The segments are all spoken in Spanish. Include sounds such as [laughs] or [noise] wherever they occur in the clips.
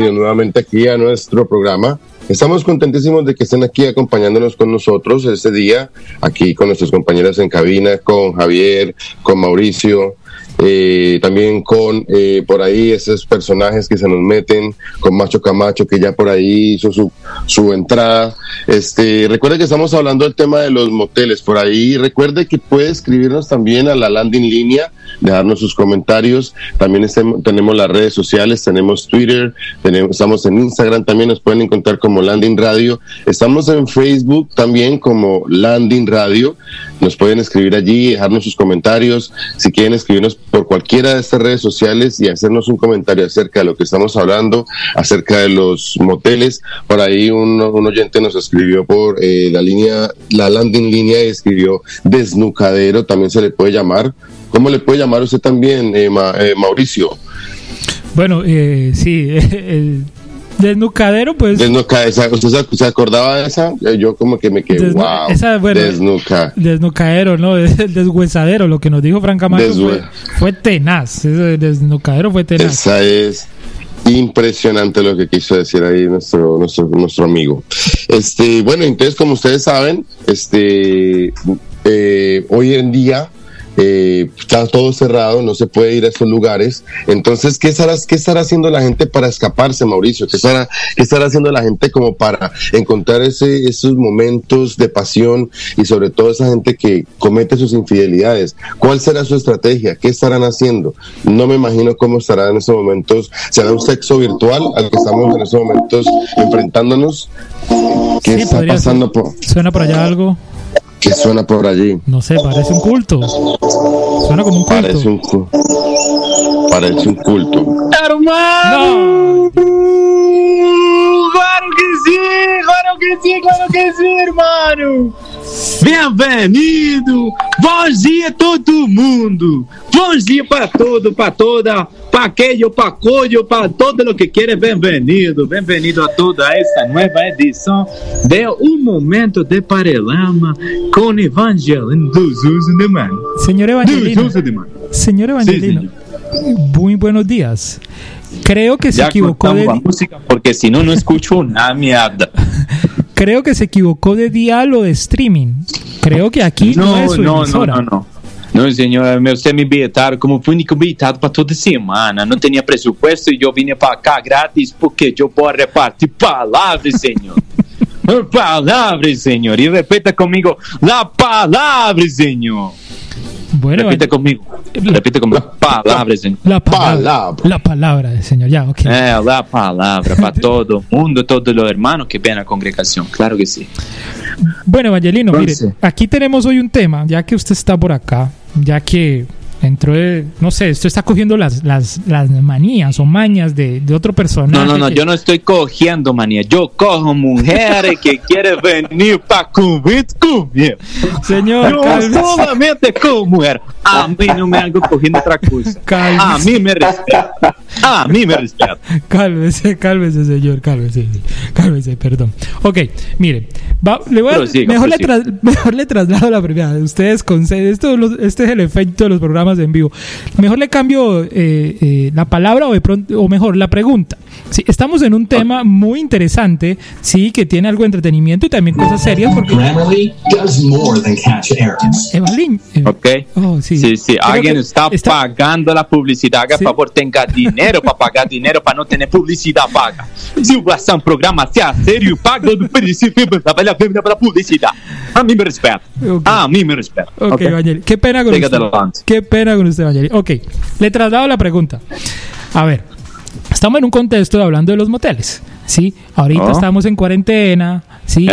nuevamente aquí a nuestro programa. Estamos contentísimos de que estén aquí acompañándonos con nosotros este día, aquí con nuestros compañeros en cabina, con Javier, con Mauricio, eh, también con eh, por ahí esos personajes que se nos meten, con Macho Camacho que ya por ahí hizo su, su entrada. Este, recuerde que estamos hablando del tema de los moteles por ahí. Recuerde que puede escribirnos también a la landing línea, dejarnos sus comentarios. También tenemos las redes sociales, tenemos Twitter, tenemos, estamos en Instagram también, nos pueden encontrar como Landing Radio. Estamos en Facebook también como Landing Radio. Nos pueden escribir allí, dejarnos sus comentarios. Si quieren escribirnos por cualquiera de estas redes sociales y hacernos un comentario acerca de lo que estamos hablando, acerca de los moteles. Por ahí un, oyente nos escribió por eh, la línea, la landing línea y escribió desnucadero, también se le puede llamar. ¿Cómo le puede llamar usted también, eh, eh, Mauricio? Bueno, sí, [laughs] el Desnucadero, pues. Desnucadero, ¿usted se, acordaba de esa? Yo como que me quedé, wow. desnuca. Desnucadero, ¿no? [laughs] El deshuesadero, lo que nos dijo Frank Camacho fue, fue, tenaz. Ese desnucadero fue tenaz. Esa es impresionante lo que quiso decir ahí nuestro, nuestro, nuestro amigo. Este, bueno, entonces, como ustedes saben, este, eh, hoy en día eh, está todo cerrado, no se puede ir a esos lugares. Entonces, ¿qué estará, qué estará haciendo la gente para escaparse, Mauricio? ¿Qué estará, qué estará haciendo la gente como para encontrar ese, esos momentos de pasión y sobre todo esa gente que comete sus infidelidades? ¿Cuál será su estrategia? ¿Qué estarán haciendo? No me imagino cómo estará en esos momentos. ¿Será un sexo virtual al que estamos en esos momentos enfrentándonos? ¿Qué está pasando? ¿Suena por allá algo? ¿Qué suena por allí? No sé, parece un culto. Suena como un culto. Parece un, culto. parece un culto. ¡Hermano! ¡Claro que sí! ¡Claro que! ¡Claro que sí, hermano! Bem-vindo! Bom dia todo mundo! Bom dia para todo, para toda, para aquele, para coio, para todo o que quer. Bem-vindo! Bem-vindo a toda esta nova edição de Um Momento de Parelama com Evangelino dos Usos de Mano. Senhor Evangelino. Senhor Evangelino. Sí, Muy buenos días. Creo que se ya equivocó de música porque si no no escucho [laughs] una mierda. Creo que se equivocó de dial o de streaming. Creo que aquí no, no es su no, no, no, no. Não, senhor, você me bilhetaram como único bilhetado para toda semana. Não tinha presupuesto e eu vinha para cá grátis porque eu posso repartir palavras, senhor. [laughs] palavras, senhor. E repita comigo, la palavra, senhor. Bueno, repite conmigo. Repite conmigo. La palabra, Señor. La palabra. La palabra, Señor. Ya, ok. Eh, la palabra para [laughs] todo el mundo, todos los hermanos que ven a congregación. Claro que sí. Bueno, Evangelino, mire, aquí tenemos hoy un tema, ya que usted está por acá, ya que entró de, no sé, esto está cogiendo las, las, las manías o mañas de, de otro personaje. No, no, no, yo no estoy cogiendo manías, yo cojo mujeres que [laughs] quieren venir para comer. Señor, yo solamente como mujer. A mí no me hago cogiendo otra cosa. A mí me respeta. A mí me respeta. Cálmese, cálmese, señor, cálmese, cálmese, perdón. Ok, mire, le voy a, mejor, le [laughs] mejor le traslado la primera. Ustedes conceden, esto, este es el efecto de los programas de en vivo. Mejor le cambio eh, eh, la palabra o, de pronto, o mejor la pregunta. Sí, estamos en un tema muy interesante, sí, que tiene algo de entretenimiento y también cosas serias. Porque... Evalín. Eh, ok. Oh, sí, sí, sí. Alguien está, pagando la publicidad. Haga favor, tenga dinero para pagar dinero para no tener publicidad paga. Si a un programa sea serio, paga vale a pena para publicidad. A mí me respeta. A mí me respeta. Ok, okay. Qué pena con usted. Qué pena con usted, Mayeli. Ok, le traslado la pregunta. A ver, estamos en un contexto hablando de los moteles. Sí, ahorita oh. estamos en cuarentena, sí,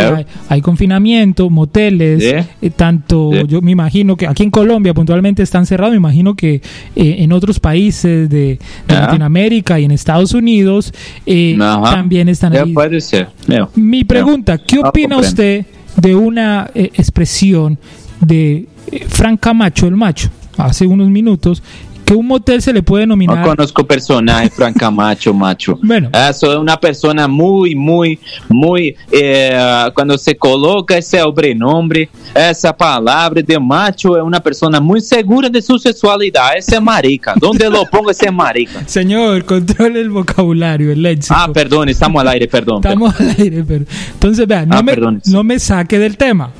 hay, confinamiento, moteles, eh, tanto yo me imagino que aquí en Colombia puntualmente están cerrados, me imagino que eh, en otros países de, Latinoamérica y en Estados Unidos eh, también están ahí. Puede ser. Mi pregunta, ¿qué opina usted de una expresión de Frank Camacho, el macho? Hace unos minutos que un motel se le puede nominar. No conozco personaje, Frank Camacho, macho. [laughs] Bueno. Eso es una persona muy, muy, muy. Eh, cuando se coloca ese sobrenombre, esa palabra de macho, es una persona muy segura de su sexualidad. Ese es marica. ¿Dónde lo pongo ese marica? [laughs] Señor, controle el vocabulario, el léxico. Ah, perdón, estamos al aire, perdón. Estamos al aire, perdón. Entonces, vean, no, ah, me, no me saque del tema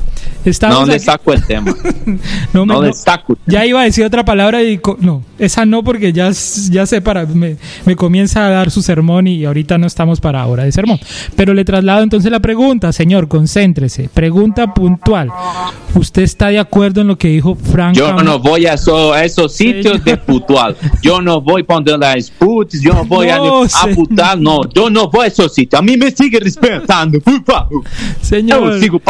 no le saco el tema. [laughs] no, me, le saco. Ya iba a decir otra palabra y no, esa no porque ya, ya sé para me, me, comienza a dar su sermón y ahorita no estamos para hora de sermón. Pero le traslado entonces la pregunta, señor, concéntrese. Pregunta puntual. ¿Usted está de acuerdo en lo que dijo Frank? Yo no voy a, esos sitios de puntual. Yo no voy poner las putas, yo no voy a, a putar, no. Yo no voy a esos sitios. A mí me sigue respetando, por favor. Señor, yo sigo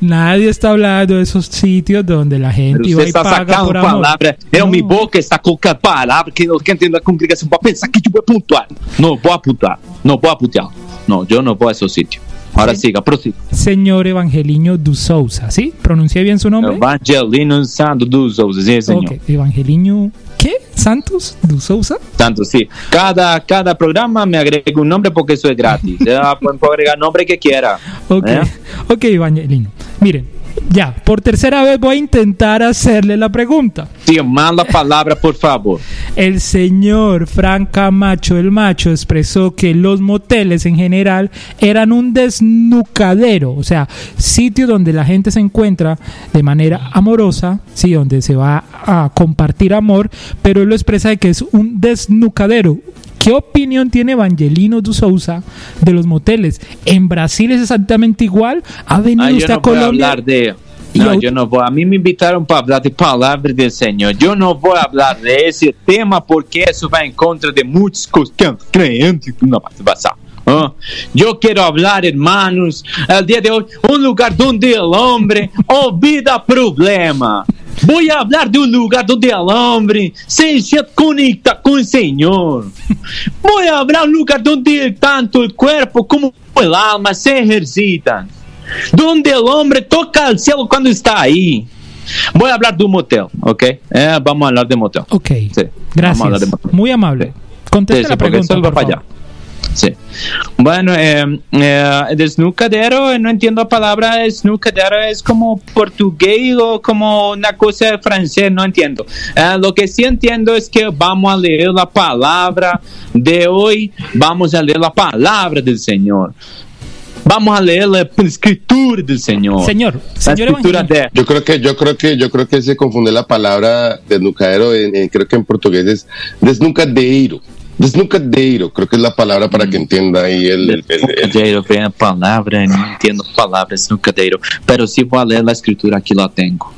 nadie está hablando de esos sitios donde la gente iba y paga por amor. palavra, é minha boca está colocando palavra que não quer entender a congregação para pensar que tipo é pontuar. Não vou apuntar, não vou apuntar. Não, eu não vou a esse sítio. Ahora sí. siga, prosiga. Señor Evangelino du Souza, ¿sí? ¿Pronuncié bien su nombre? Evangelino Santos du Souza, sí, señor. Okay. Evangelino, ¿qué? ¿Santos du Souza? Santos, sí. Cada, cada programa me agrega un nombre porque eso es gratis. [laughs] pueden agregar nombre que quiera. Ok, ¿eh? ok, Evangelino. Miren, ya, por tercera vez voy a intentar hacerle la pregunta. Sí, manda palabra, por favor. El señor Frank Camacho, el macho, expresó que los moteles en general eran un desnucadero, o sea, sitio donde la gente se encuentra de manera amorosa, sí, donde se va a compartir amor, pero él lo expresa de que es un desnucadero, ¿Qué opinión tiene Evangelino du Souza de los moteles? ¿En Brasil es exactamente igual? ¿Ha venido usted a Colombia? Voy a de... No, yo no voy. A mí me invitaron para hablar de palabra del Señor. Yo no voy a hablar de ese tema porque eso va en contra de muchos creyentes no va a pasar. ¿Ah? Yo quiero hablar, hermanos, el día de hoy, un lugar donde el hombre [laughs] olvida problema. Voy a hablar de un lugar donde el hombre se conecta con el Señor. Voy a hablar de un lugar donde tanto el cuerpo como el alma se ejercitan. Donde el hombre toca el cielo cuando está ahí. Voy a hablar de un motel, ¿ok? Eh, vamos a hablar de motel. Ok. Sí, Gracias. Muy amable. Contesta la pregunta. Por favor. Sí. Bueno, eh, eh, desnucadero, no entiendo la palabra desnucadero, es como portugués o como una cosa francés, no entiendo. Eh, lo que sí entiendo es que vamos a leer la palabra de hoy, vamos a leer la palabra del Señor. Vamos a leer la escritura del Señor. Señor, señor de... Yo creo que yo creo que yo creo que se confunde la palabra desnucadero, en, creo que en portugués es desnucadeiro. Desnucadeiro, creo que es la palabra para que entienda ahí el... Desnucadeiro, vem a palavra, não entendo a palavra desnucadeiro, pero si voy a leer la escritura, aquí la tengo.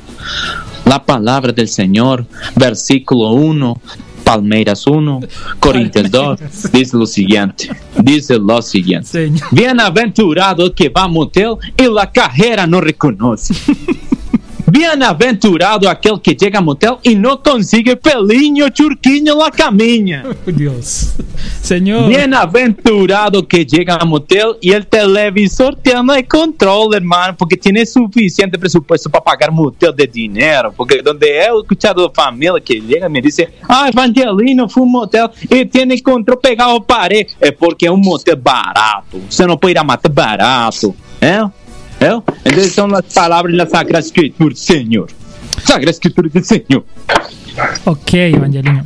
La palabra del Señor, versículo 1, Palmeiras 1, Corinthians 2, dice lo siguiente, dice lo siguiente. Bienaventurado que va a motel y la carrera no reconoce. Bienaventurado aquele que chega a motel e não consigue pelinho, churquinho la caminha. [laughs] Deus. Senhor. Bienaventurado que chega a motel e o televisor tem controle, hermano, porque tem suficiente presupuesto para pagar motel de dinheiro. Porque onde é o escuchado da família que chega me diz, ah, Evangelino, fui um motel e tem controle pegar o parede. É porque é um motel barato. Você não pode ir a matar barato. É? ¿Eh? Entonces son las palabras de la Sagrada Escritura, Señor. Sagrada Escritura del Señor. Ok, Evangelino.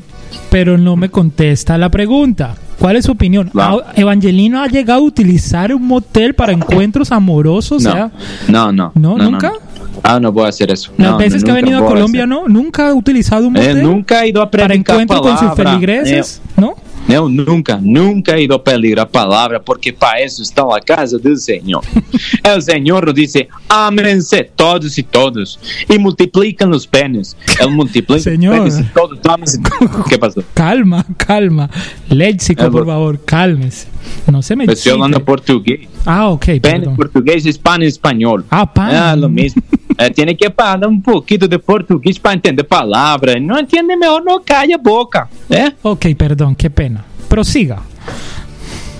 Pero no me contesta la pregunta. ¿Cuál es su opinión? ¿Evangelino ha llegado a utilizar un motel para encuentros amorosos? No, no, no, no. ¿Nunca? Ah, no voy a hacer eso. Las veces que ha venido a Colombia, ¿no? ¿Nunca ha utilizado un motel? nunca ha ido a Para encuentros con sus feligreses, eh, ¿no? Eu nunca, nunca a pedir a palavra, porque para isso está a casa do Senhor. [laughs] o Senhor disse: Amense todos e todos, e multiplicam os pênis. Ele multiplica Senhor. os pênis todos. O [laughs] que passou? Calma, calma. Léxico, por favor, calme-se. Não se me Estou falando português. Ah, ok. Pênis português, espanhol espanhol. Ah, pan. É o mesmo. É, tem que falar um pouquinho de português para entender palavra. Não entende melhor, não caia a boca. É? Ok, perdão, que pena. Prosiga.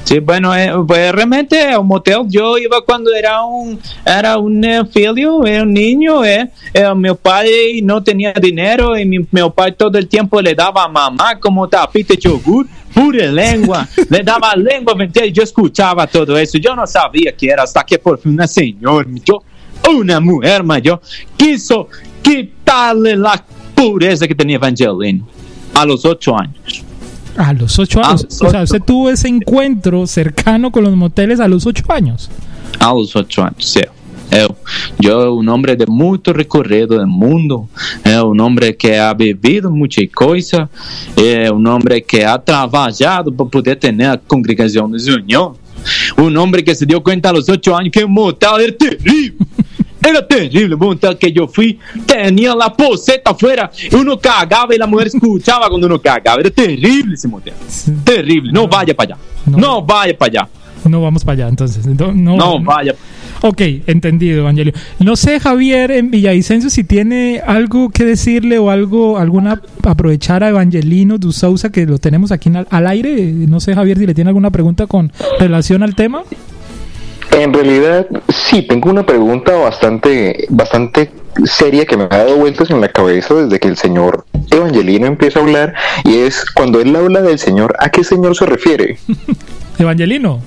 Sí, bueno, eh, pues realmente a un motel yo iba cuando era un era un eh, filho, era un niño, eh, eh, mi padre no tenía dinero y mi, mi padre todo el tiempo le daba a mamá como tapita de yogur, pura lengua, [laughs] le daba lengua yo escuchaba todo eso, yo no sabía que era hasta que por fin una señora, yo, una mujer mayor, quiso quitarle la pureza que tenía Evangelino a los ocho años. A los ocho años. o sea, usted tuvo ese encuentro cercano con los moteles a los ocho años. A los ocho años, sí. Eu, yo, un hombre de mucho recorrido del mundo, un hombre que ha vivido muchas cosas, un hombre que ha trabajado para poder tener a congregación de unión, un hombre que se dio cuenta a los ocho años que un motel era terrible. [laughs] Era terrible, monta que yo fui, tenía la poseta afuera, uno cagaba y la mujer escuchaba cuando uno cagaba. Era terrible ese motel. Terrible. No, vaya para allá. No, vaya para allá. No vamos para allá, entonces. No, no, vaya. Ok, entendido, Evangelio. No sé, Javier, en Villavicencio, si tiene algo que decirle o algo, alguna, aprovechar a Evangelino du Sousa, que lo tenemos aquí al aire. No sé, Javier, si le tiene alguna pregunta con relación al tema. En realidad, sí, tengo una pregunta bastante, bastante seria que me ha dado vueltas en la cabeza desde que el señor Evangelino empieza a hablar y es cuando él habla del señor, ¿a qué señor se refiere? [laughs] Evangelino.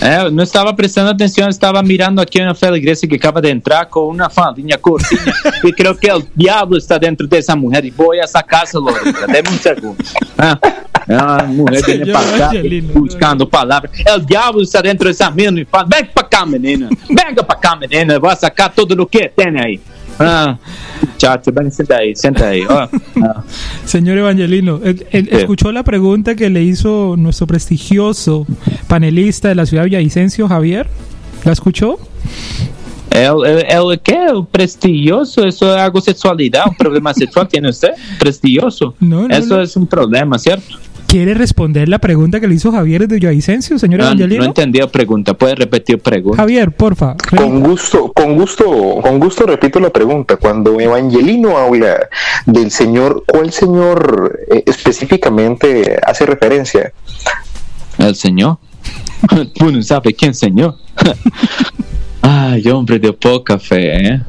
Eh, no estaba prestando atención, estaba mirando aquí una iglesia que acaba de entrar con una faldinha cortina y creo que el diablo está dentro de esa mujer y voy a sacárselo ahorita. Deme un segundo. Ah, ah viene para acá buscando palabras. El diablo está dentro de esa menina y fala, venga para acá menina, venga para acá menina, a sacar todo lo que tiene ahí. Ah, chacho, ven, sienta ahí, sienta ahí. Oh. [laughs] Señor Evangelino, ¿escuchó la pregunta que le hizo nuestro prestigioso panelista de la ciudad de Villavicencio, Javier? ¿La escuchó? El, el, el, ¿Qué? prestigioso, eso es algo sexualidad, un problema sexual tiene usted, prestigioso. No, no, eso es un problema, ¿cierto? ¿Quiere responder la pregunta que le hizo Javier de Villavicencio, señor no, Evangelino? No entendí la pregunta, puede repetir pregunta. Javier, porfa. Con gusto, con gusto, con gusto repito la pregunta. Cuando Evangelino habla del señor, ¿cuál señor eh, específicamente hace referencia? El señor. [laughs] Tú no sabes quién señor. [laughs] Ay, hombre de poca fe, ¿eh?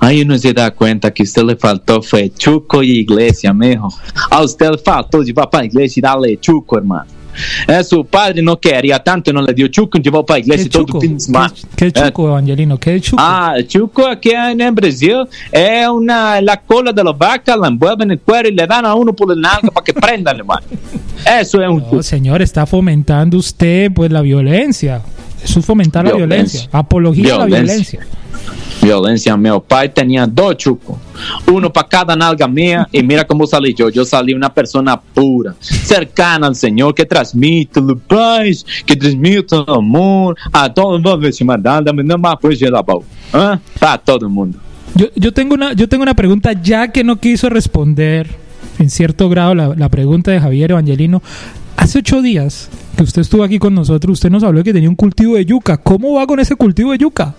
Aí uno se dá conta que usted le faltou foi chuco e igreja, mesmo. A usted le faltou de ir para a igreja e dar-lhe chuco, irmão. É, su padre não queria tanto, não le dio chuco, llevou para a igreja todo fim de semana. Que, que chuco, é, Angelino? Que chuco? Ah, chuco aqui no Brasil é uma, la cola de la vaca, la envuelven en cuero y le dan a uno por el nalga para que prenda, hermano. [laughs] Eso es un no, señor, está fomentando usted pues la violencia. Eso es fomentar violencia. la violencia. Apología a la violencia. Violência. Meu pai tinha dois chucos, um para cada nalga minha, e mira como salí eu. Eu salí uma pessoa pura, cercana ao Senhor, que transmite paz, que transmite amor a todo mundo. Não mais da boca, para todo mundo. Yo, yo, tengo una, yo tengo una pregunta, ya que no quiso responder en cierto grado la, la pregunta de Javier Evangelino. Hace ocho días que usted estuvo aquí con nosotros, usted nos habló de que tenía un cultivo de yuca. ¿Cómo va con ese cultivo de yuca?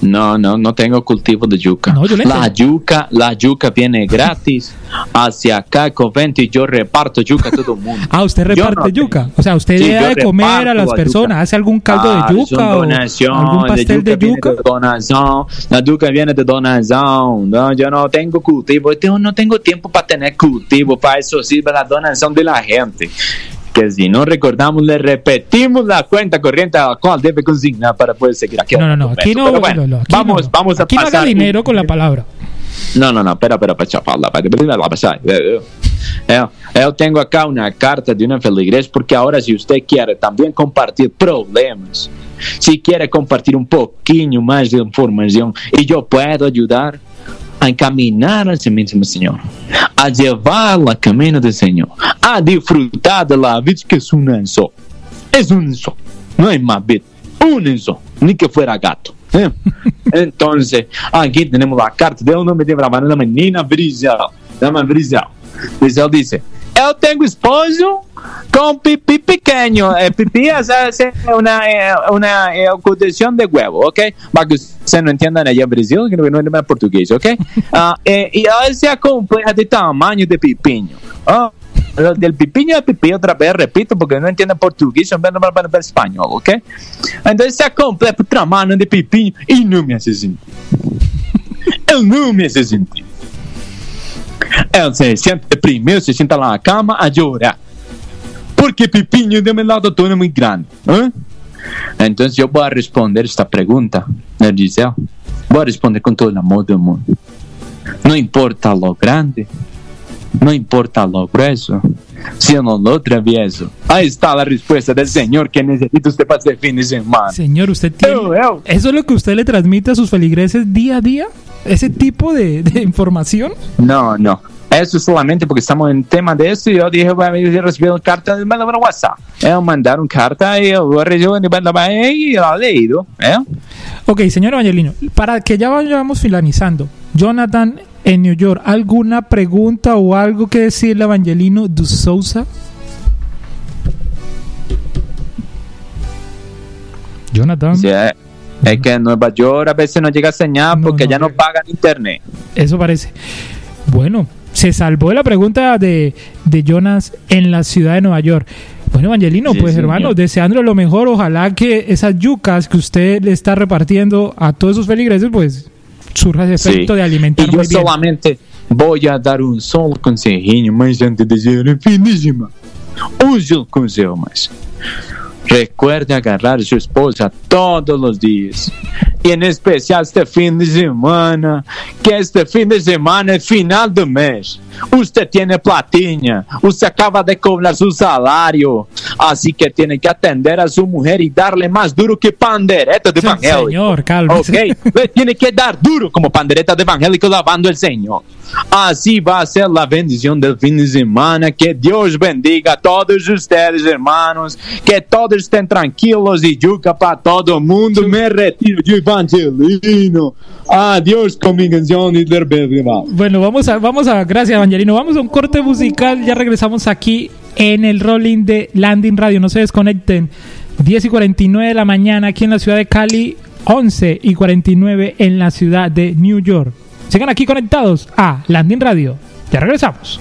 No, no, no tengo cultivo de yuca. la yuca, la yuca viene gratis hacia acá convento y yo reparto yuca a todo el mundo. [laughs] Ah, usted reparte yuca. O sea, usted sí, de comer a las personas, hace algún caldo de yuca o algún pastel de yuca. De donación, la yuca viene de donación. No, yo no tengo cultivo, yo no tengo tiempo para tener cultivo, para eso sirve la donación de la gente que si no recordamos, le repetimos la cuenta corriente a la cual debe consignar para poder seguir aquí. No, no, no, aquí no, bueno, no, aquí vamos, no. vamos a aquí pasar. No haga dinero con la palabra. No, no, no, espera, espera, espera, yo, yo tengo acá una carta de una feligres porque ahora si usted quiere también compartir problemas, si quiere compartir un poquito más de información y yo puedo ayudar, a encaminar esse mesmo Senhor, a levá-la a caminho do Senhor, a desfrutar da vida que é um só. É um só, não é mais vida, um só, nem que fuera gato. ¿eh? [laughs] Entonces, aquí tenemos la carta de un hombre de una menina Brisel, llama dice, eu tenho esposo com pipi pequeno. É, pipi é, é uma, é uma é condição de huevo, ok? Para que você não entenda allá em Brasil, que não é português, ok? Uh, e, e ela se acompanha de tamanho de pipinho. Oh, lo del pipiño de pipí otra vez, repito, porque no entiende portugués, yo no para español, ¿ok? Entonces se completo tramando de pipiño y no me hace sentido. Eu não me hace. Ela se siente primeiro, se sienta lá na cama a chorar. Porque pipiño de meu lado todo é muito grande. ¿eh? Então eu vou responder esta pergunta, né, Gisele? Vou responder com todo o amor do mundo. Não importa lo grande, não importa lo grueso, sino lo travieso. Ahí está la respuesta del Señor que necesita usted para este fin de semana. Señor, usted tiene... ¿Eso es lo que usted le transmite a sus feligreses día a día? ¿Ese tipo de, de información? No, no. Eso solamente porque estamos en tema de eso y yo dije, voy a recibir una carta de mandar WhatsApp. Ellos mandaron carta y yo y la he leído. ¿eh? Ok, señor Evangelino, para que ya vayamos finalizando, Jonathan en New York, ¿alguna pregunta o algo que decirle a Evangelino de Sousa? Jonathan. Sí, es que en Nueva York a veces no llega señal porque ya no pagan internet. Eso parece. Bueno, se salvó la pregunta de, de Jonas en la ciudad de Nueva York. Bueno, Evangelino, pues hermano, deseándole lo mejor, ojalá que esas yucas que usted le está repartiendo a todos esos feligreses, pues surja ese efecto de alimentar y yo solamente voy a dar un solo consejinho, mas antes de ser finísima, use el consejo más. Recuerde agarrar a su esposa todos los días. Y en especial este fin de semana, que este fin de semana es final de mes. Usted tiene platinha, usted acaba de cobrar su salario, así que tiene que atender a su mujer y darle más duro que pandereta de evangélico. Señor, calma. Ok, le tiene que dar duro como pandereta de evangélico lavando el Señor. Así va a ser la bendición del fin de semana. Que Dios bendiga a todos ustedes, hermanos. Que todos estén tranquilos y yuca para todo el mundo. Me retiro de Evangelino. Adiós con mi canción y Bueno, vamos a, vamos a, gracias Evangelino. Vamos a un corte musical. Ya regresamos aquí en el rolling de Landing Radio. No se desconecten. 10 y 49 de la mañana aquí en la ciudad de Cali. 11 y 49 en la ciudad de New York. Sigan aquí conectados a Landing Radio. Ya regresamos.